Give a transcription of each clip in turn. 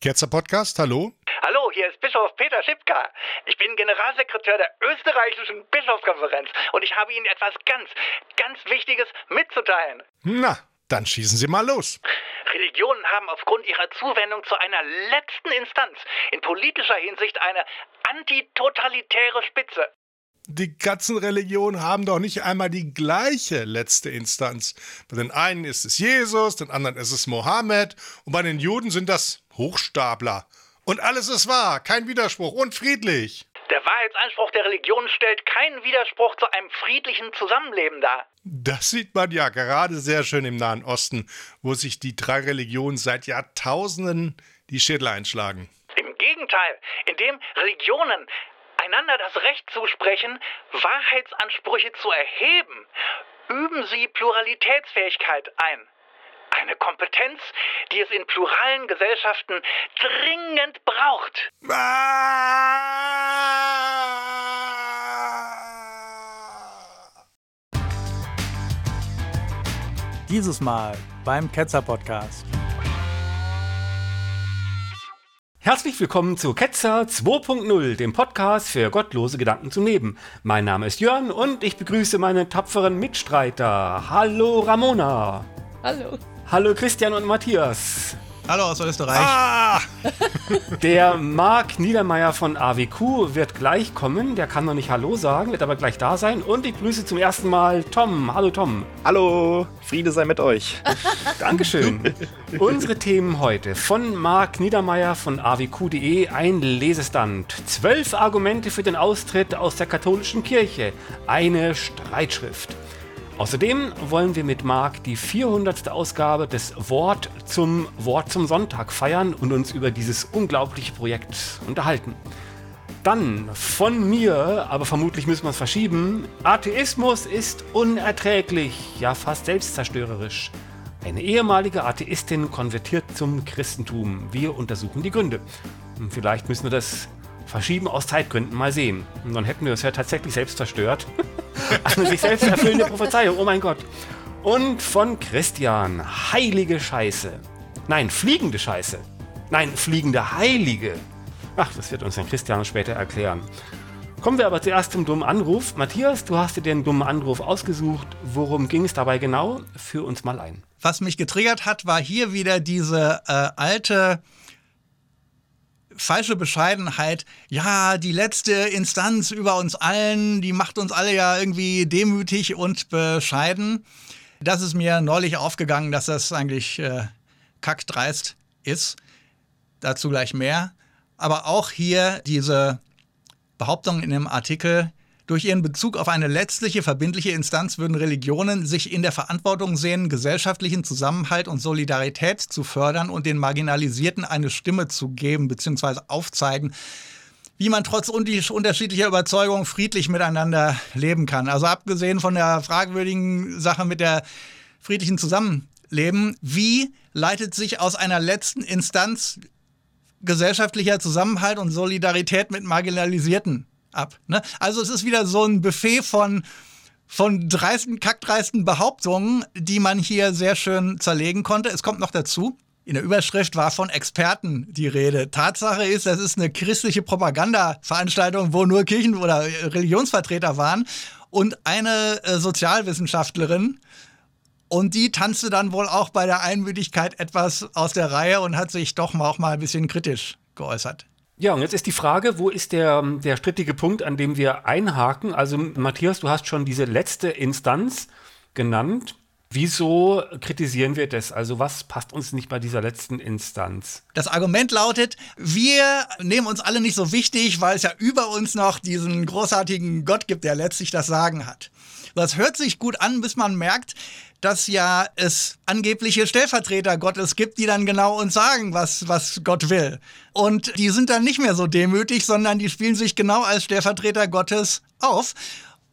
Ketzer Podcast, hallo? Hallo, hier ist Bischof Peter Schipka. Ich bin Generalsekretär der österreichischen Bischofskonferenz und ich habe Ihnen etwas ganz, ganz Wichtiges mitzuteilen. Na, dann schießen Sie mal los. Religionen haben aufgrund ihrer Zuwendung zu einer letzten Instanz in politischer Hinsicht eine antitotalitäre Spitze. Die ganzen Religionen haben doch nicht einmal die gleiche letzte Instanz. Bei den einen ist es Jesus, den anderen ist es Mohammed und bei den Juden sind das Hochstapler. Und alles ist wahr, kein Widerspruch und friedlich. Der Wahrheitsanspruch der Religion stellt keinen Widerspruch zu einem friedlichen Zusammenleben dar. Das sieht man ja gerade sehr schön im Nahen Osten, wo sich die drei Religionen seit Jahrtausenden die Schädel einschlagen. Im Gegenteil, indem Religionen einander das Recht zusprechen, Wahrheitsansprüche zu erheben, üben sie Pluralitätsfähigkeit ein. Eine Kompetenz, die es in pluralen Gesellschaften dringend braucht. Dieses Mal beim Ketzer Podcast. Herzlich willkommen zu Ketzer 2.0, dem Podcast für gottlose Gedanken zum Leben. Mein Name ist Jörn und ich begrüße meine tapferen Mitstreiter. Hallo Ramona. Hallo. Hallo Christian und Matthias. Hallo aus Österreich. Ah! Der Marc Niedermeyer von AWQ wird gleich kommen. Der kann noch nicht Hallo sagen, wird aber gleich da sein. Und ich grüße zum ersten Mal Tom. Hallo Tom. Hallo, Friede sei mit euch. Dankeschön. Unsere Themen heute von Marc Niedermeyer von awq.de ein Lesestand. Zwölf Argumente für den Austritt aus der katholischen Kirche. Eine Streitschrift. Außerdem wollen wir mit Marc die 400. Ausgabe des Wort zum Wort zum Sonntag feiern und uns über dieses unglaubliche Projekt unterhalten. Dann von mir, aber vermutlich müssen wir es verschieben, Atheismus ist unerträglich, ja fast selbstzerstörerisch. Eine ehemalige Atheistin konvertiert zum Christentum. Wir untersuchen die Gründe. Und vielleicht müssen wir das verschieben aus Zeitgründen, mal sehen. Und dann hätten wir es ja tatsächlich selbst zerstört. Eine sich selbst erfüllende Prophezeiung, oh mein Gott. Und von Christian, heilige Scheiße. Nein, fliegende Scheiße. Nein, fliegende Heilige. Ach, das wird uns dann Christian später erklären. Kommen wir aber zuerst zum dummen Anruf. Matthias, du hast dir den dummen Anruf ausgesucht. Worum ging es dabei genau? Führ uns mal ein. Was mich getriggert hat, war hier wieder diese äh, alte falsche Bescheidenheit. Ja, die letzte Instanz über uns allen, die macht uns alle ja irgendwie demütig und bescheiden. Das ist mir neulich aufgegangen, dass das eigentlich äh, kackdreist ist. Dazu gleich mehr. Aber auch hier diese Behauptung in dem Artikel, durch ihren Bezug auf eine letztliche verbindliche Instanz würden Religionen sich in der Verantwortung sehen, gesellschaftlichen Zusammenhalt und Solidarität zu fördern und den Marginalisierten eine Stimme zu geben bzw. aufzeigen, wie man trotz unterschiedlicher Überzeugungen friedlich miteinander leben kann. Also abgesehen von der fragwürdigen Sache mit der friedlichen Zusammenleben, wie leitet sich aus einer letzten Instanz gesellschaftlicher Zusammenhalt und Solidarität mit Marginalisierten ab. Ne? Also es ist wieder so ein Buffet von von dreisten, kackdreisten Behauptungen, die man hier sehr schön zerlegen konnte. Es kommt noch dazu, in der Überschrift war von Experten die Rede. Tatsache ist, das ist eine christliche Propaganda-Veranstaltung, wo nur Kirchen- oder Religionsvertreter waren und eine äh, Sozialwissenschaftlerin. Und die tanzte dann wohl auch bei der Einmütigkeit etwas aus der Reihe und hat sich doch auch mal ein bisschen kritisch geäußert. Ja, und jetzt ist die Frage, wo ist der, der strittige Punkt, an dem wir einhaken? Also Matthias, du hast schon diese letzte Instanz genannt. Wieso kritisieren wir das? Also was passt uns nicht bei dieser letzten Instanz? Das Argument lautet, wir nehmen uns alle nicht so wichtig, weil es ja über uns noch diesen großartigen Gott gibt, der letztlich das Sagen hat. Das hört sich gut an, bis man merkt, dass ja es angebliche Stellvertreter Gottes gibt, die dann genau uns sagen, was, was Gott will. Und die sind dann nicht mehr so demütig, sondern die spielen sich genau als Stellvertreter Gottes auf.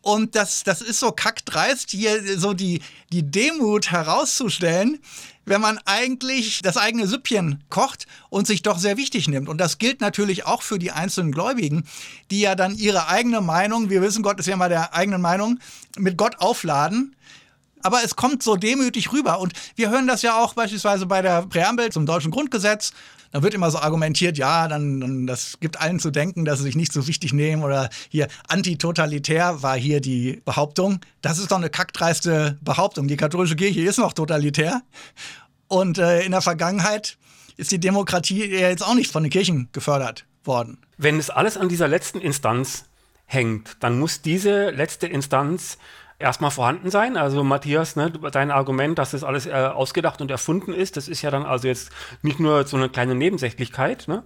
Und das, das ist so kackdreist, hier so die, die Demut herauszustellen, wenn man eigentlich das eigene Süppchen kocht und sich doch sehr wichtig nimmt. Und das gilt natürlich auch für die einzelnen Gläubigen, die ja dann ihre eigene Meinung, wir wissen, Gott ist ja mal der eigenen Meinung, mit Gott aufladen aber es kommt so demütig rüber. Und wir hören das ja auch beispielsweise bei der Präambel zum deutschen Grundgesetz. Da wird immer so argumentiert, ja, dann, dann das gibt allen zu denken, dass sie sich nicht so wichtig nehmen oder hier antitotalitär war hier die Behauptung. Das ist doch eine kackdreiste Behauptung. Die katholische Kirche ist noch totalitär. Und äh, in der Vergangenheit ist die Demokratie ja jetzt auch nicht von den Kirchen gefördert worden. Wenn es alles an dieser letzten Instanz hängt, dann muss diese letzte Instanz erstmal vorhanden sein. Also Matthias, ne, dein Argument, dass das alles äh, ausgedacht und erfunden ist, das ist ja dann also jetzt nicht nur so eine kleine Nebensächlichkeit. Ne?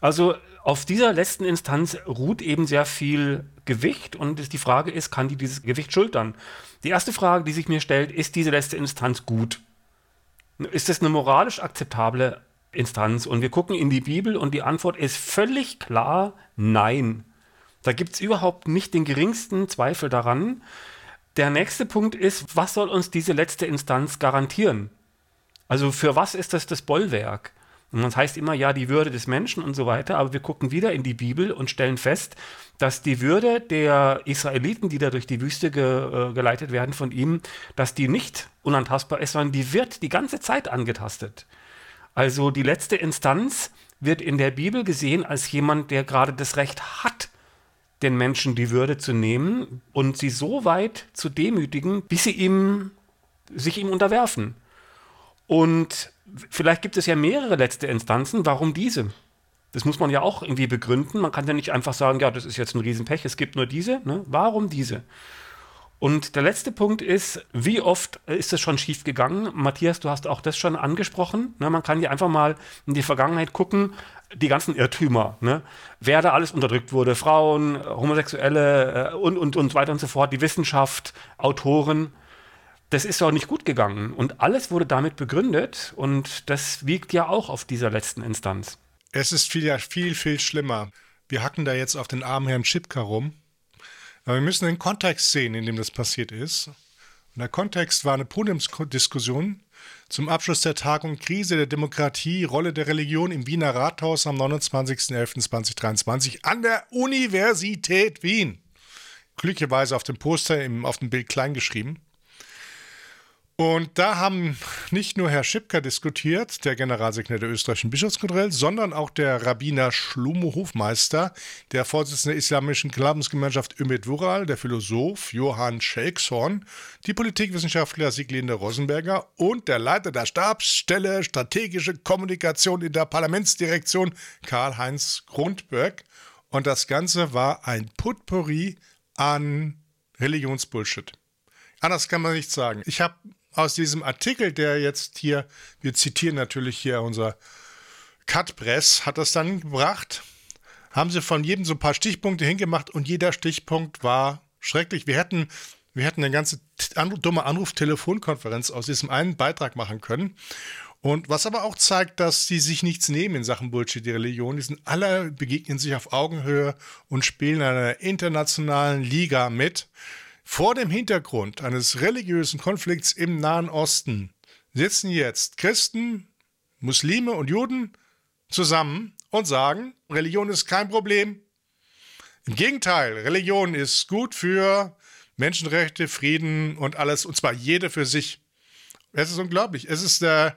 Also auf dieser letzten Instanz ruht eben sehr viel Gewicht und die Frage ist, kann die dieses Gewicht schultern? Die erste Frage, die sich mir stellt, ist diese letzte Instanz gut? Ist das eine moralisch akzeptable Instanz? Und wir gucken in die Bibel und die Antwort ist völlig klar, nein. Da gibt es überhaupt nicht den geringsten Zweifel daran. Der nächste Punkt ist, was soll uns diese letzte Instanz garantieren? Also für was ist das das Bollwerk? Und das heißt immer, ja, die Würde des Menschen und so weiter, aber wir gucken wieder in die Bibel und stellen fest, dass die Würde der Israeliten, die da durch die Wüste ge, äh, geleitet werden von ihm, dass die nicht unantastbar ist, sondern die wird die ganze Zeit angetastet. Also die letzte Instanz wird in der Bibel gesehen als jemand, der gerade das Recht hat, den Menschen die Würde zu nehmen und sie so weit zu demütigen, bis sie ihm, sich ihm unterwerfen. Und vielleicht gibt es ja mehrere letzte Instanzen. Warum diese? Das muss man ja auch irgendwie begründen. Man kann ja nicht einfach sagen, ja, das ist jetzt ein Riesenpech, es gibt nur diese. Ne? Warum diese? Und der letzte Punkt ist, wie oft ist es schon schief gegangen? Matthias, du hast auch das schon angesprochen. Ne? Man kann ja einfach mal in die Vergangenheit gucken die ganzen Irrtümer, ne? wer da alles unterdrückt wurde, Frauen, Homosexuelle äh, und, und, und weiter und so fort, die Wissenschaft, Autoren, das ist auch nicht gut gegangen. Und alles wurde damit begründet und das wiegt ja auch auf dieser letzten Instanz. Es ist viel, viel, viel schlimmer. Wir hacken da jetzt auf den armen Herrn Schipka rum. Aber wir müssen den Kontext sehen, in dem das passiert ist. Und der Kontext war eine Podiumsdiskussion zum Abschluss der Tagung Krise der Demokratie, Rolle der Religion im Wiener Rathaus am 29.11.2023 an der Universität Wien. Glücklicherweise auf dem Poster, im, auf dem Bild klein geschrieben. Und da haben nicht nur Herr Schipka diskutiert, der Generalsekretär der österreichischen Bischofskontrolle, sondern auch der Rabbiner Schlumo Hofmeister, der Vorsitzende der islamischen Glaubensgemeinschaft Ümit Wural, der Philosoph Johann Shakeshorn, die Politikwissenschaftler Sieglinde Rosenberger und der Leiter der Stabsstelle Strategische Kommunikation in der Parlamentsdirektion Karl-Heinz Grundberg. Und das Ganze war ein Putpourri an Religionsbullshit. Anders kann man nicht sagen. Ich habe aus diesem Artikel, der jetzt hier, wir zitieren natürlich hier unser Cutpress, hat das dann gebracht, haben sie von jedem so ein paar Stichpunkte hingemacht und jeder Stichpunkt war schrecklich. Wir hätten, wir hätten eine ganze dumme Anruf-Telefonkonferenz aus diesem einen Beitrag machen können. Und was aber auch zeigt, dass sie sich nichts nehmen in Sachen Bullshit, die Religion. Die sind alle, begegnen sich auf Augenhöhe und spielen in einer internationalen Liga mit. Vor dem Hintergrund eines religiösen Konflikts im Nahen Osten sitzen jetzt Christen, Muslime und Juden zusammen und sagen, Religion ist kein Problem. Im Gegenteil, Religion ist gut für Menschenrechte, Frieden und alles, und zwar jede für sich. Es ist unglaublich. Es ist äh,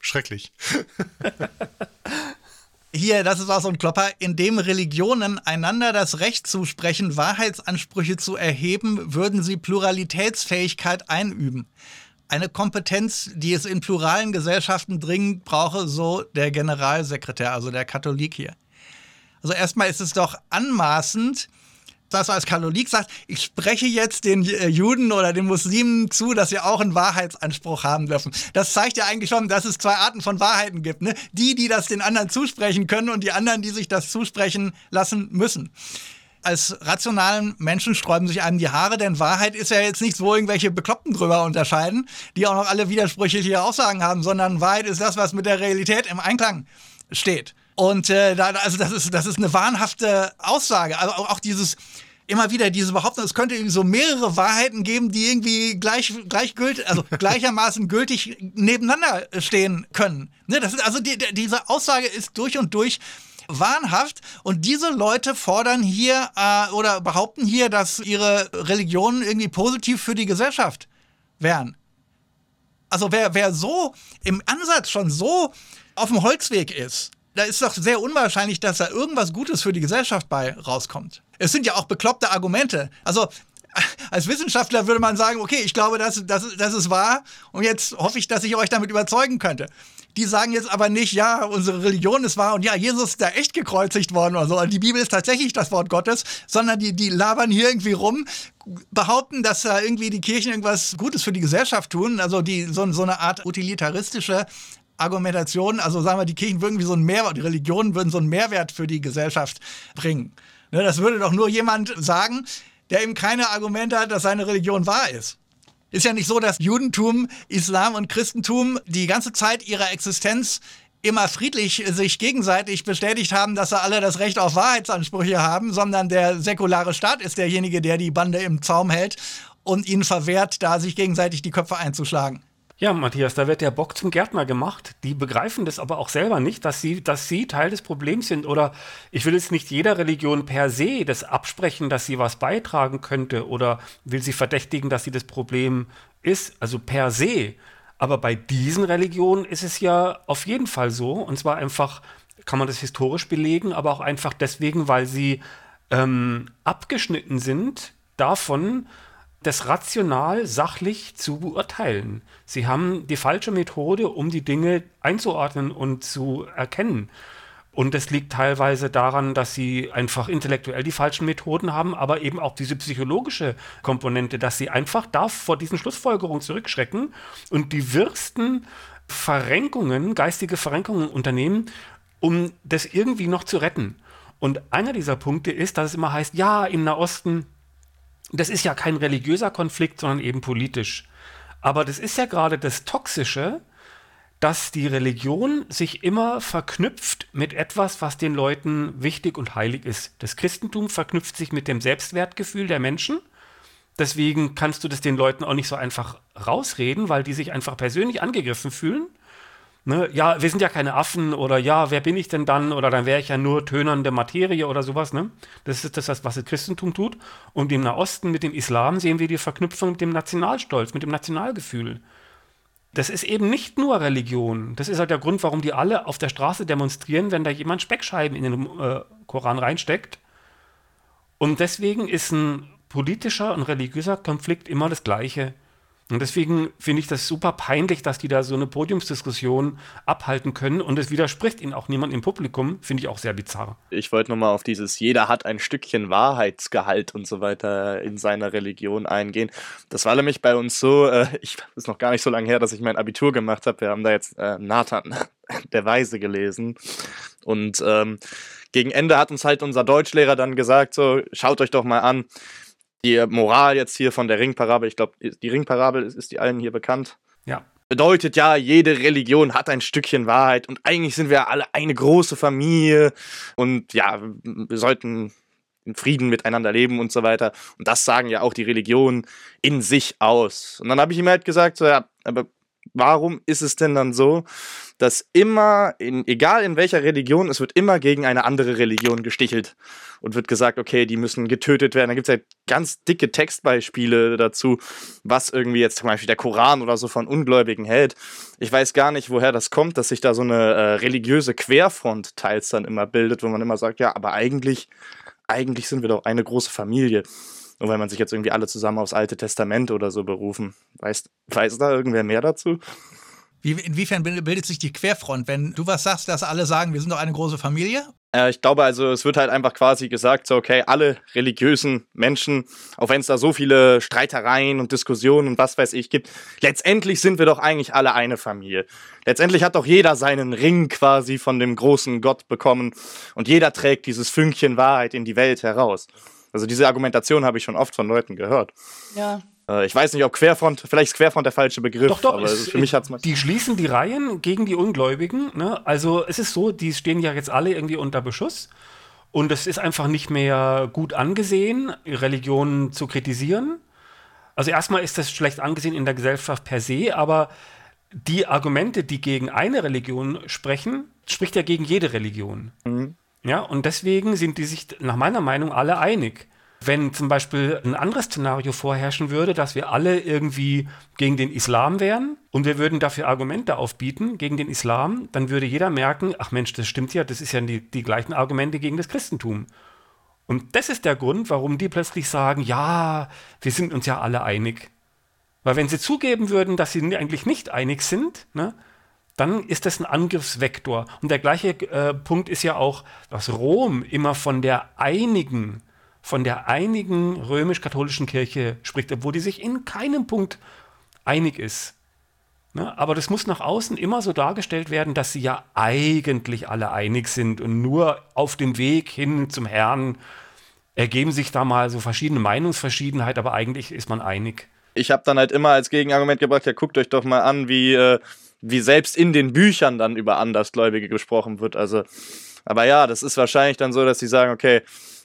schrecklich. Hier, das ist auch so ein Klopper, in dem Religionen einander das Recht zusprechen, Wahrheitsansprüche zu erheben, würden sie Pluralitätsfähigkeit einüben. Eine Kompetenz, die es in pluralen Gesellschaften dringend brauche, so der Generalsekretär, also der Katholik hier. Also erstmal ist es doch anmaßend, dass du als Katholik sagst, ich spreche jetzt den äh, Juden oder den Muslimen zu, dass sie auch einen Wahrheitsanspruch haben dürfen. Das zeigt ja eigentlich schon, dass es zwei Arten von Wahrheiten gibt. Ne? Die, die das den anderen zusprechen können und die anderen, die sich das zusprechen lassen müssen als rationalen Menschen sträuben sich einem die Haare, denn Wahrheit ist ja jetzt nichts, wo irgendwelche Bekloppten drüber unterscheiden, die auch noch alle widersprüchliche Aussagen haben, sondern Wahrheit ist das, was mit der Realität im Einklang steht. Und äh, da, also das ist, das ist eine wahnhafte Aussage. Also auch, auch dieses, immer wieder diese Behauptung, es könnte irgendwie so mehrere Wahrheiten geben, die irgendwie gleich, gleich gültig, also gleichermaßen gültig nebeneinander stehen können. Ne, das ist, also die, diese Aussage ist durch und durch wahnhaft und diese Leute fordern hier äh, oder behaupten hier, dass ihre Religion irgendwie positiv für die Gesellschaft wären. Also wer, wer so im Ansatz schon so auf dem Holzweg ist, da ist doch sehr unwahrscheinlich, dass da irgendwas Gutes für die Gesellschaft bei rauskommt. Es sind ja auch bekloppte Argumente. Also als Wissenschaftler würde man sagen, okay, ich glaube, das, das, das ist wahr und jetzt hoffe ich, dass ich euch damit überzeugen könnte. Die sagen jetzt aber nicht, ja, unsere Religion ist wahr und ja, Jesus ist da echt gekreuzigt worden oder so. Und die Bibel ist tatsächlich das Wort Gottes, sondern die, die labern hier irgendwie rum, behaupten, dass da irgendwie die Kirchen irgendwas Gutes für die Gesellschaft tun. Also die, so, so eine Art utilitaristische Argumentation. Also sagen wir, die Kirchen würden wie so einen Mehrwert, die Religionen würden so einen Mehrwert für die Gesellschaft bringen. Ne, das würde doch nur jemand sagen, der eben keine Argumente hat, dass seine Religion wahr ist. Ist ja nicht so, dass Judentum, Islam und Christentum die ganze Zeit ihrer Existenz immer friedlich sich gegenseitig bestätigt haben, dass sie alle das Recht auf Wahrheitsansprüche haben, sondern der säkulare Staat ist derjenige, der die Bande im Zaum hält und ihnen verwehrt, da sich gegenseitig die Köpfe einzuschlagen. Ja, Matthias, da wird der Bock zum Gärtner gemacht. Die begreifen das aber auch selber nicht, dass sie, dass sie Teil des Problems sind. Oder ich will jetzt nicht jeder Religion per se das absprechen, dass sie was beitragen könnte oder will sie verdächtigen, dass sie das Problem ist. Also per se. Aber bei diesen Religionen ist es ja auf jeden Fall so. Und zwar einfach, kann man das historisch belegen, aber auch einfach deswegen, weil sie ähm, abgeschnitten sind davon, das rational, sachlich zu beurteilen. Sie haben die falsche Methode, um die Dinge einzuordnen und zu erkennen. Und das liegt teilweise daran, dass sie einfach intellektuell die falschen Methoden haben, aber eben auch diese psychologische Komponente, dass sie einfach da vor diesen Schlussfolgerungen zurückschrecken und die wirsten Verrenkungen, geistige Verrenkungen unternehmen, um das irgendwie noch zu retten. Und einer dieser Punkte ist, dass es immer heißt, ja, im Nahosten das ist ja kein religiöser Konflikt, sondern eben politisch. Aber das ist ja gerade das Toxische, dass die Religion sich immer verknüpft mit etwas, was den Leuten wichtig und heilig ist. Das Christentum verknüpft sich mit dem Selbstwertgefühl der Menschen. Deswegen kannst du das den Leuten auch nicht so einfach rausreden, weil die sich einfach persönlich angegriffen fühlen. Ne, ja, wir sind ja keine Affen oder ja, wer bin ich denn dann? Oder dann wäre ich ja nur tönernde Materie oder sowas. Ne? Das ist das, was das Christentum tut. Und im Nahosten mit dem Islam sehen wir die Verknüpfung mit dem Nationalstolz, mit dem Nationalgefühl. Das ist eben nicht nur Religion. Das ist halt der Grund, warum die alle auf der Straße demonstrieren, wenn da jemand Speckscheiben in den äh, Koran reinsteckt. Und deswegen ist ein politischer und religiöser Konflikt immer das Gleiche. Und deswegen finde ich das super peinlich, dass die da so eine Podiumsdiskussion abhalten können. Und es widerspricht ihnen auch niemand im Publikum. Finde ich auch sehr bizarr. Ich wollte nochmal auf dieses, jeder hat ein Stückchen Wahrheitsgehalt und so weiter in seiner Religion eingehen. Das war nämlich bei uns so, äh, ich ist noch gar nicht so lange her, dass ich mein Abitur gemacht habe. Wir haben da jetzt äh, Nathan, der Weise, gelesen. Und ähm, gegen Ende hat uns halt unser Deutschlehrer dann gesagt: so, schaut euch doch mal an die Moral jetzt hier von der Ringparabel, ich glaube, die Ringparabel ist, ist die allen hier bekannt. Ja. Bedeutet ja, jede Religion hat ein Stückchen Wahrheit und eigentlich sind wir alle eine große Familie und ja, wir sollten in Frieden miteinander leben und so weiter. Und das sagen ja auch die Religionen in sich aus. Und dann habe ich ihm halt gesagt, so, ja, aber warum ist es denn dann so, dass immer, in, egal in welcher Religion, es wird immer gegen eine andere Religion gestichelt und wird gesagt, okay, die müssen getötet werden. Da gibt es ja ganz dicke Textbeispiele dazu, was irgendwie jetzt zum Beispiel der Koran oder so von Ungläubigen hält. Ich weiß gar nicht, woher das kommt, dass sich da so eine äh, religiöse Querfront teils dann immer bildet, wo man immer sagt, ja, aber eigentlich, eigentlich sind wir doch eine große Familie. Nur weil man sich jetzt irgendwie alle zusammen aufs Alte Testament oder so berufen. Weiß, weiß da irgendwer mehr dazu? Wie, inwiefern bildet sich die Querfront, wenn du was sagst, dass alle sagen, wir sind doch eine große Familie? Äh, ich glaube also, es wird halt einfach quasi gesagt, so, okay, alle religiösen Menschen, auch wenn es da so viele Streitereien und Diskussionen und was weiß ich gibt, letztendlich sind wir doch eigentlich alle eine Familie. Letztendlich hat doch jeder seinen Ring quasi von dem großen Gott bekommen und jeder trägt dieses Fünkchen Wahrheit in die Welt heraus. Also diese Argumentation habe ich schon oft von Leuten gehört. Ja. Äh, ich weiß nicht, ob Querfront, vielleicht ist Querfront der falsche Begriff, doch, doch, aber es, für mich hat's mal. Die schließen die Reihen gegen die Ungläubigen. Ne? Also es ist so, die stehen ja jetzt alle irgendwie unter Beschuss. Und es ist einfach nicht mehr gut angesehen, Religionen zu kritisieren. Also erstmal ist das schlecht angesehen in der Gesellschaft per se, aber die Argumente, die gegen eine Religion sprechen, spricht ja gegen jede Religion. Mhm. Ja, und deswegen sind die sich nach meiner Meinung alle einig. wenn zum Beispiel ein anderes Szenario vorherrschen würde, dass wir alle irgendwie gegen den Islam wären und wir würden dafür Argumente aufbieten gegen den Islam, dann würde jeder merken, ach Mensch, das stimmt ja, das ist ja die, die gleichen Argumente gegen das Christentum. Und das ist der Grund, warum die plötzlich sagen, ja, wir sind uns ja alle einig. Weil wenn sie zugeben würden, dass sie eigentlich nicht einig sind, ne, dann ist das ein Angriffsvektor. Und der gleiche äh, Punkt ist ja auch, dass Rom immer von der einigen von der einigen römisch-katholischen Kirche spricht, obwohl die sich in keinem Punkt einig ist. Ne? Aber das muss nach außen immer so dargestellt werden, dass sie ja eigentlich alle einig sind und nur auf dem Weg hin zum Herrn ergeben sich da mal so verschiedene Meinungsverschiedenheit, aber eigentlich ist man einig. Ich habe dann halt immer als Gegenargument gebracht, ja, guckt euch doch mal an, wie, äh, wie selbst in den Büchern dann über Andersgläubige gesprochen wird. Also, aber ja, das ist wahrscheinlich dann so, dass sie sagen, okay,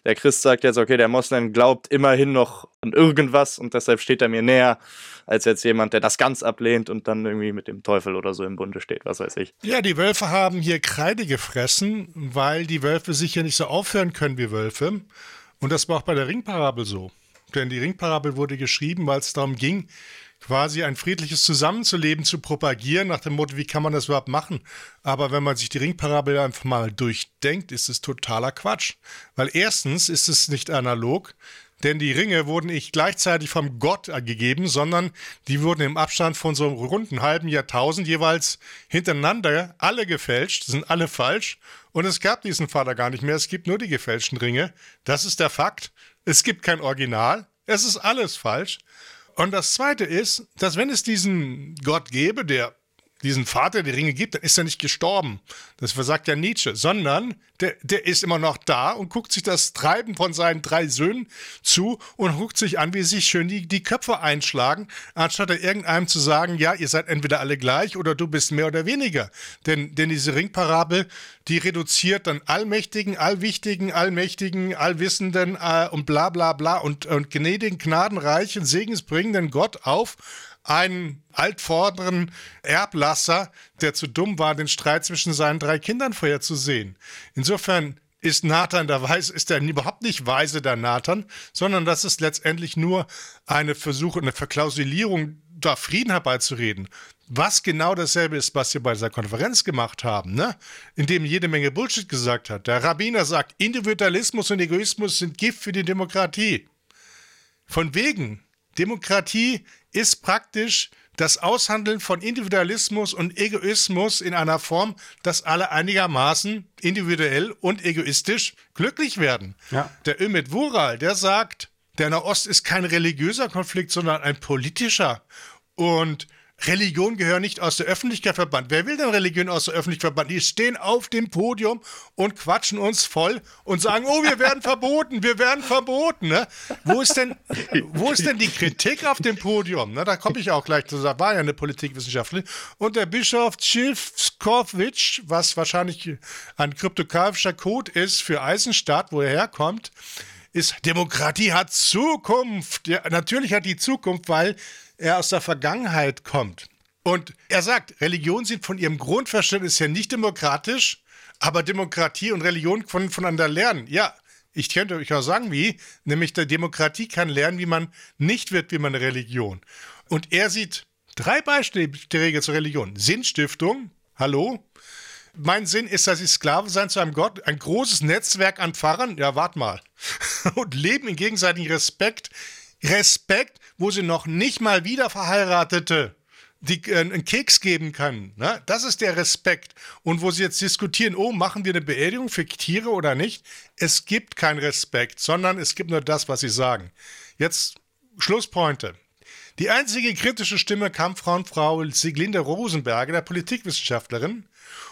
der Christ sagt jetzt, okay, der Moslem glaubt immerhin noch an irgendwas und deshalb steht er mir näher als jetzt jemand, der das ganz ablehnt und dann irgendwie mit dem Teufel oder so im Bunde steht, was weiß ich. Ja, die Wölfe haben hier Kreide gefressen, weil die Wölfe sicher nicht so aufhören können wie Wölfe. Und das war auch bei der Ringparabel so. Denn die Ringparabel wurde geschrieben, weil es darum ging, quasi ein friedliches Zusammenzuleben zu propagieren, nach dem Motto, wie kann man das überhaupt machen? Aber wenn man sich die Ringparabel einfach mal durchdenkt, ist es totaler Quatsch. Weil erstens ist es nicht analog, denn die Ringe wurden nicht gleichzeitig vom Gott gegeben, sondern die wurden im Abstand von so einem runden halben Jahrtausend jeweils hintereinander alle gefälscht, sind alle falsch. Und es gab diesen Vater gar nicht mehr, es gibt nur die gefälschten Ringe. Das ist der Fakt. Es gibt kein Original. Es ist alles falsch. Und das Zweite ist, dass wenn es diesen Gott gäbe, der diesen Vater der Ringe gibt, dann ist er nicht gestorben. Das versagt ja Nietzsche, sondern der, der ist immer noch da und guckt sich das Treiben von seinen drei Söhnen zu und guckt sich an, wie sich schön die, die Köpfe einschlagen, anstatt irgendeinem zu sagen, ja, ihr seid entweder alle gleich oder du bist mehr oder weniger. Denn, denn diese Ringparabel, die reduziert dann Allmächtigen, Allwichtigen, Allmächtigen, Allwissenden äh, und bla bla bla und, und gnädigen, gnadenreichen, segensbringenden Gott auf einen altvorderen Erblasser, der zu dumm war, den Streit zwischen seinen drei Kindern vorherzusehen. Insofern ist Nathan der Weise, ist er überhaupt nicht weise, der Nathan, sondern das ist letztendlich nur eine Versuch, eine Verklausulierung, da Frieden herbeizureden. Was genau dasselbe ist, was wir bei dieser Konferenz gemacht haben, ne? indem jede Menge Bullshit gesagt hat. Der Rabbiner sagt, Individualismus und Egoismus sind Gift für die Demokratie. Von wegen, Demokratie ist praktisch das Aushandeln von Individualismus und Egoismus in einer Form, dass alle einigermaßen individuell und egoistisch glücklich werden. Ja. Der Ümit Wural, der sagt, der Nahost ist kein religiöser Konflikt, sondern ein politischer. Und Religion gehört nicht aus der Öffentlichkeit verbannt. Wer will denn Religion aus der Öffentlichkeit verbannt? Die stehen auf dem Podium und quatschen uns voll und sagen, oh, wir werden verboten, wir werden verboten. Ne? Wo, ist denn, wo ist denn die Kritik auf dem Podium? Ne? Da komme ich auch gleich zu. Da war ja eine Politikwissenschaftlerin. Und der Bischof Tschilfskowitsch, was wahrscheinlich ein kryptografischer Code ist für Eisenstadt, wo er herkommt, ist, Demokratie hat Zukunft. Ja, natürlich hat die Zukunft, weil er aus der Vergangenheit kommt. Und er sagt, Religionen sind von ihrem Grundverständnis her nicht demokratisch, aber Demokratie und Religion können voneinander lernen. Ja, ich könnte euch auch sagen, wie, nämlich der Demokratie kann lernen, wie man nicht wird wie man eine Religion. Und er sieht drei Beiträge zur Religion. Sinnstiftung, hallo. Mein Sinn ist, dass ich Sklave sein zu einem Gott, ein großes Netzwerk an Pfarrern, ja, wart mal, und leben in gegenseitigem Respekt. Respekt wo sie noch nicht mal wieder Verheiratete die, äh, einen Keks geben können. Ne? Das ist der Respekt. Und wo sie jetzt diskutieren, oh, machen wir eine Beerdigung für Tiere oder nicht? Es gibt keinen Respekt, sondern es gibt nur das, was sie sagen. Jetzt Schlusspointe. Die einzige kritische Stimme kam von Frau Siglinde Rosenberger, der Politikwissenschaftlerin.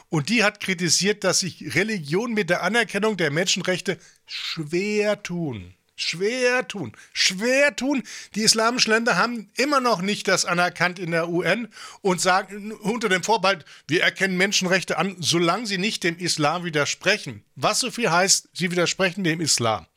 Und die hat kritisiert, dass sich Religionen mit der Anerkennung der Menschenrechte schwer tun. Schwer tun. Schwer tun. Die islamischen Länder haben immer noch nicht das anerkannt in der UN und sagen unter dem Vorbehalt, wir erkennen Menschenrechte an, solange sie nicht dem Islam widersprechen. Was so viel heißt, sie widersprechen dem Islam.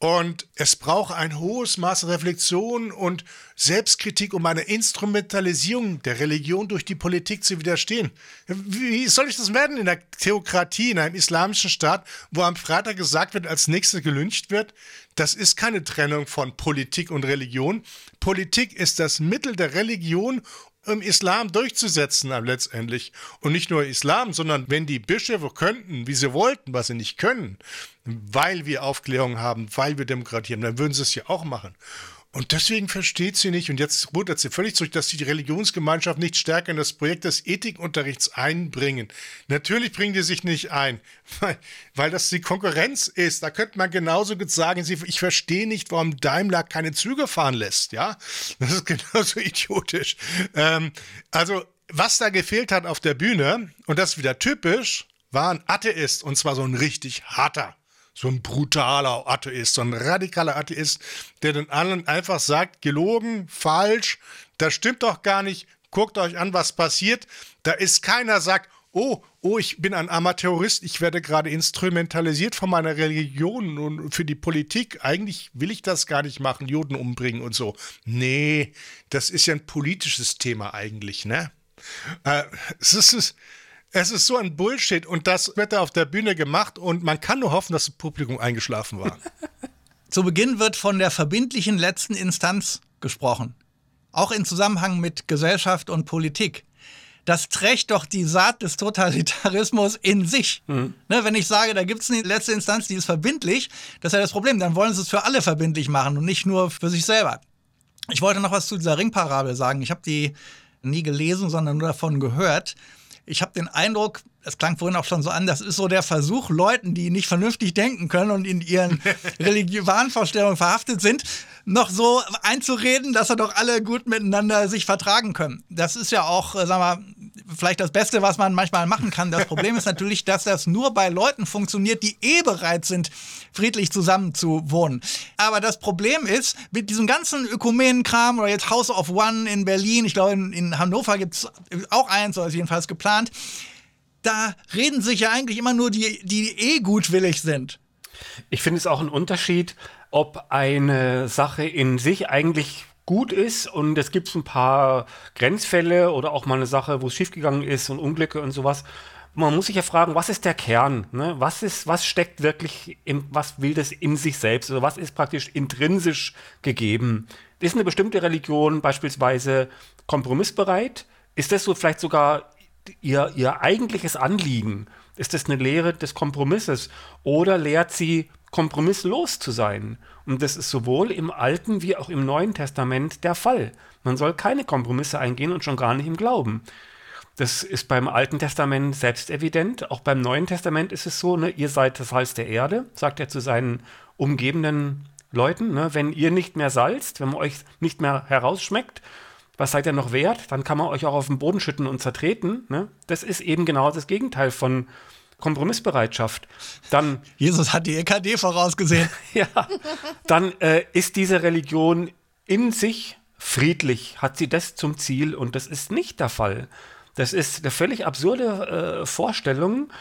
Und es braucht ein hohes Maß Reflexion und Selbstkritik, um einer Instrumentalisierung der Religion durch die Politik zu widerstehen. Wie soll ich das werden in der Theokratie, in einem islamischen Staat, wo am Freitag gesagt wird, als nächstes gelüncht wird? Das ist keine Trennung von Politik und Religion. Politik ist das Mittel der Religion, im Islam durchzusetzen letztendlich. Und nicht nur Islam, sondern wenn die Bischöfe könnten, wie sie wollten, was sie nicht können, weil wir Aufklärung haben, weil wir Demokratie haben, dann würden sie es ja auch machen. Und deswegen versteht sie nicht, und jetzt wundert sie völlig zurück, dass sie die Religionsgemeinschaft nicht stärker in das Projekt des Ethikunterrichts einbringen. Natürlich bringen die sich nicht ein, weil, weil das die Konkurrenz ist. Da könnte man genauso gut sagen, ich verstehe nicht, warum Daimler keine Züge fahren lässt, ja? Das ist genauso idiotisch. Ähm, also, was da gefehlt hat auf der Bühne, und das ist wieder typisch, war ein Atheist, und zwar so ein richtig harter so ein brutaler Atheist, so ein radikaler Atheist, der den anderen einfach sagt, gelogen, falsch, das stimmt doch gar nicht, guckt euch an, was passiert. Da ist keiner, sagt, oh, oh, ich bin ein Amateurist, ich werde gerade instrumentalisiert von meiner Religion und für die Politik. Eigentlich will ich das gar nicht machen, Juden umbringen und so. Nee, das ist ja ein politisches Thema eigentlich, ne? Äh, es ist, es ist so ein Bullshit und das wird da auf der Bühne gemacht und man kann nur hoffen, dass das Publikum eingeschlafen war. Zu Beginn wird von der verbindlichen letzten Instanz gesprochen. Auch in Zusammenhang mit Gesellschaft und Politik. Das trägt doch die Saat des Totalitarismus in sich. Mhm. Ne, wenn ich sage, da gibt es eine letzte Instanz, die ist verbindlich, das ist ja das Problem. Dann wollen sie es für alle verbindlich machen und nicht nur für sich selber. Ich wollte noch was zu dieser Ringparabel sagen. Ich habe die nie gelesen, sondern nur davon gehört ich habe den Eindruck, es klang vorhin auch schon so an, das ist so der Versuch, Leuten, die nicht vernünftig denken können und in ihren religiösen Vorstellungen verhaftet sind, noch so einzureden, dass er doch alle gut miteinander sich vertragen können. Das ist ja auch, äh, sagen wir, vielleicht das Beste, was man manchmal machen kann. Das Problem ist natürlich, dass das nur bei Leuten funktioniert, die eh bereit sind, friedlich zusammen zu wohnen. Aber das Problem ist, mit diesem ganzen Ökumenenkram oder jetzt House of One in Berlin, ich glaube in, in Hannover gibt es auch eins, oder ist jedenfalls geplant, da reden sich ja eigentlich immer nur die, die eh gutwillig sind. Ich finde es auch ein Unterschied, ob eine Sache in sich eigentlich gut ist und es gibt ein paar Grenzfälle oder auch mal eine Sache, wo es schiefgegangen ist und Unglücke und sowas. Man muss sich ja fragen, was ist der Kern? Ne? Was, ist, was steckt wirklich, in, was will das in sich selbst? Also was ist praktisch intrinsisch gegeben? Ist eine bestimmte Religion beispielsweise kompromissbereit? Ist das so vielleicht sogar ihr, ihr eigentliches Anliegen? Ist das eine Lehre des Kompromisses? Oder lehrt sie kompromisslos zu sein. Und das ist sowohl im Alten wie auch im Neuen Testament der Fall. Man soll keine Kompromisse eingehen und schon gar nicht im Glauben. Das ist beim Alten Testament selbst evident. Auch beim Neuen Testament ist es so, ne, ihr seid das Salz der Erde, sagt er zu seinen umgebenden Leuten. Ne, wenn ihr nicht mehr salzt, wenn man euch nicht mehr herausschmeckt, was seid ihr noch wert? Dann kann man euch auch auf den Boden schütten und zertreten. Ne? Das ist eben genau das Gegenteil von Kompromissbereitschaft, dann. Jesus hat die EKD vorausgesehen. ja. Dann äh, ist diese Religion in sich friedlich, hat sie das zum Ziel und das ist nicht der Fall. Das ist eine völlig absurde äh, Vorstellung.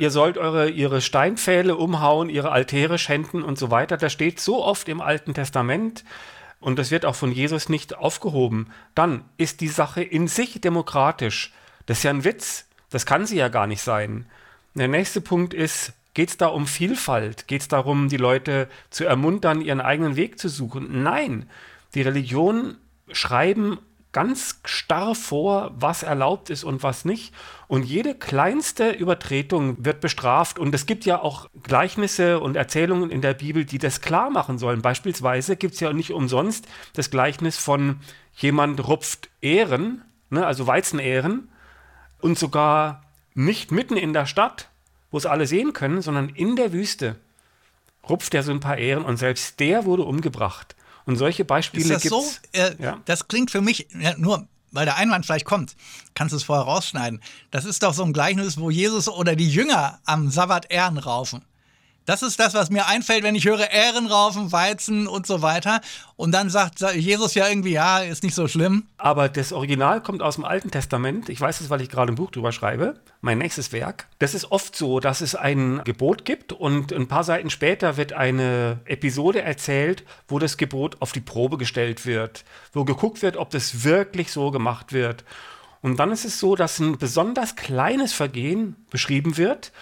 Ihr sollt eure, ihre Steinpfähle umhauen, ihre Altäre schänden und so weiter. Das steht so oft im Alten Testament und das wird auch von Jesus nicht aufgehoben. Dann ist die Sache in sich demokratisch. Das ist ja ein Witz. Das kann sie ja gar nicht sein. Der nächste Punkt ist, geht es da um Vielfalt? Geht es darum, die Leute zu ermuntern, ihren eigenen Weg zu suchen? Nein, die Religionen schreiben ganz starr vor, was erlaubt ist und was nicht. Und jede kleinste Übertretung wird bestraft. Und es gibt ja auch Gleichnisse und Erzählungen in der Bibel, die das klar machen sollen. Beispielsweise gibt es ja nicht umsonst das Gleichnis von jemand rupft Ehren, ne, also Weizenähren, und sogar nicht mitten in der Stadt, wo es alle sehen können, sondern in der Wüste rupft er so ein paar Ehren und selbst der wurde umgebracht. Und solche Beispiele gibt es. So? Äh, ja? Das klingt für mich ja, nur, weil der Einwand vielleicht kommt, kannst du es vorher rausschneiden. Das ist doch so ein Gleichnis, wo Jesus oder die Jünger am Sabbat Ehren raufen. Das ist das, was mir einfällt, wenn ich höre Ehrenraufen, Weizen und so weiter. Und dann sagt Jesus ja irgendwie, ja, ist nicht so schlimm. Aber das Original kommt aus dem Alten Testament. Ich weiß es, weil ich gerade ein Buch drüber schreibe. Mein nächstes Werk. Das ist oft so, dass es ein Gebot gibt und ein paar Seiten später wird eine Episode erzählt, wo das Gebot auf die Probe gestellt wird. Wo geguckt wird, ob das wirklich so gemacht wird. Und dann ist es so, dass ein besonders kleines Vergehen beschrieben wird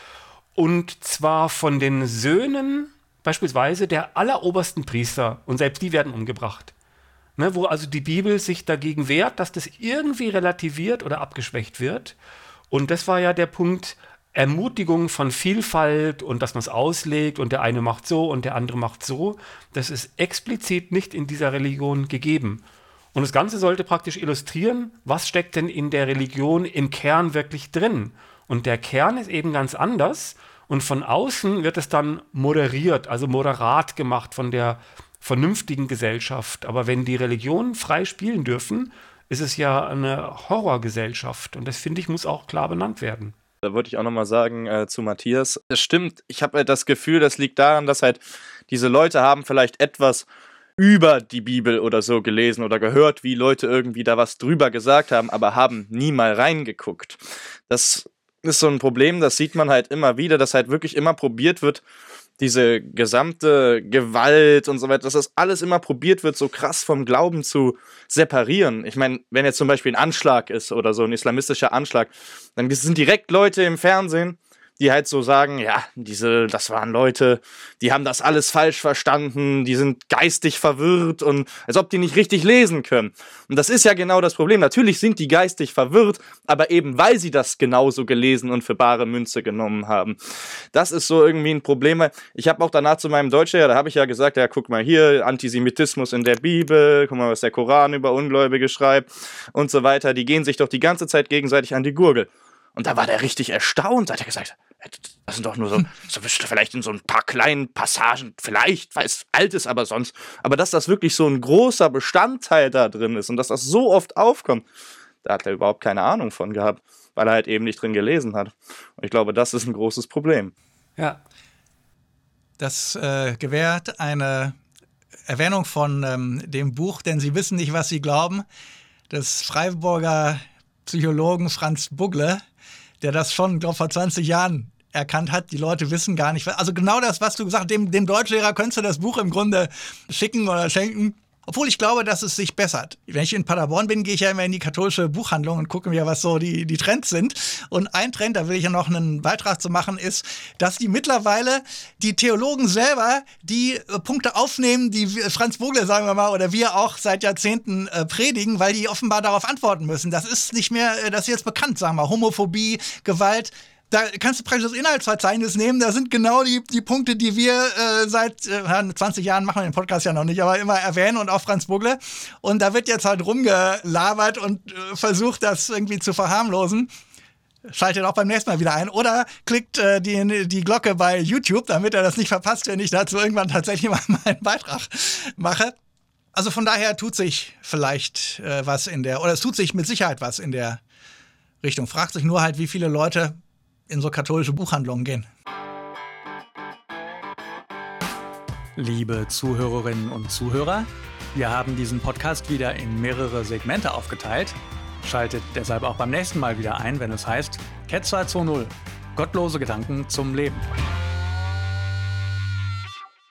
und zwar von den Söhnen beispielsweise der allerobersten Priester. Und selbst die werden umgebracht. Ne, wo also die Bibel sich dagegen wehrt, dass das irgendwie relativiert oder abgeschwächt wird. Und das war ja der Punkt Ermutigung von Vielfalt und dass man es auslegt und der eine macht so und der andere macht so. Das ist explizit nicht in dieser Religion gegeben. Und das Ganze sollte praktisch illustrieren, was steckt denn in der Religion im Kern wirklich drin. Und der Kern ist eben ganz anders. Und von außen wird es dann moderiert, also moderat gemacht von der vernünftigen Gesellschaft. Aber wenn die Religionen frei spielen dürfen, ist es ja eine Horrorgesellschaft. Und das finde ich, muss auch klar benannt werden. Da wollte ich auch nochmal sagen äh, zu Matthias. Es stimmt, ich habe halt das Gefühl, das liegt daran, dass halt diese Leute haben vielleicht etwas über die Bibel oder so gelesen oder gehört, wie Leute irgendwie da was drüber gesagt haben, aber haben nie mal reingeguckt. Das ist so ein Problem, das sieht man halt immer wieder, dass halt wirklich immer probiert wird, diese gesamte Gewalt und so weiter, dass das alles immer probiert wird, so krass vom Glauben zu separieren. Ich meine, wenn jetzt zum Beispiel ein Anschlag ist oder so ein islamistischer Anschlag, dann sind direkt Leute im Fernsehen, die halt so sagen, ja, diese, das waren Leute, die haben das alles falsch verstanden, die sind geistig verwirrt und als ob die nicht richtig lesen können. Und das ist ja genau das Problem. Natürlich sind die geistig verwirrt, aber eben weil sie das genauso gelesen und für bare Münze genommen haben. Das ist so irgendwie ein Problem. Ich habe auch danach zu meinem Deutschlehrer, da habe ich ja gesagt, ja, guck mal hier, Antisemitismus in der Bibel, guck mal, was der Koran über Ungläubige schreibt und so weiter. Die gehen sich doch die ganze Zeit gegenseitig an die Gurgel. Und da war der richtig erstaunt, hat er gesagt, das sind doch nur so, so vielleicht in so ein paar kleinen Passagen, vielleicht, weil es alt ist, aber sonst. Aber dass das wirklich so ein großer Bestandteil da drin ist und dass das so oft aufkommt, da hat er überhaupt keine Ahnung von gehabt, weil er halt eben nicht drin gelesen hat. Und ich glaube, das ist ein großes Problem. Ja. Das äh, gewährt eine Erwähnung von ähm, dem Buch, denn Sie wissen nicht, was Sie glauben, des Freiburger Psychologen Franz Bugle, der das schon, glaube vor 20 Jahren erkannt hat, die Leute wissen gar nicht. Also genau das, was du gesagt hast, dem, dem Deutschlehrer könntest du das Buch im Grunde schicken oder schenken. Obwohl ich glaube, dass es sich bessert. Wenn ich in Paderborn bin, gehe ich ja immer in die katholische Buchhandlung und gucke mir, was so die, die Trends sind. Und ein Trend, da will ich ja noch einen Beitrag zu machen, ist, dass die mittlerweile die Theologen selber die äh, Punkte aufnehmen, die Franz Vogler, sagen wir mal, oder wir auch seit Jahrzehnten äh, predigen, weil die offenbar darauf antworten müssen. Das ist nicht mehr, äh, das ist jetzt bekannt, sagen wir, Homophobie, Gewalt da kannst du praktisch das Inhaltsverzeichnis nehmen. Da sind genau die, die Punkte, die wir äh, seit äh, 20 Jahren machen den Podcast ja noch nicht, aber immer erwähnen und auch Franz Bugle. Und da wird jetzt halt rumgelabert und äh, versucht, das irgendwie zu verharmlosen. Schaltet auch beim nächsten Mal wieder ein oder klickt äh, die, die Glocke bei YouTube, damit er das nicht verpasst, wenn ich dazu irgendwann tatsächlich mal einen Beitrag mache. Also von daher tut sich vielleicht äh, was in der, oder es tut sich mit Sicherheit was in der Richtung. Fragt sich nur halt, wie viele Leute in so katholische Buchhandlungen gehen. Liebe Zuhörerinnen und Zuhörer, wir haben diesen Podcast wieder in mehrere Segmente aufgeteilt. Schaltet deshalb auch beim nächsten Mal wieder ein, wenn es heißt Ketzer 2.0 Gottlose Gedanken zum Leben.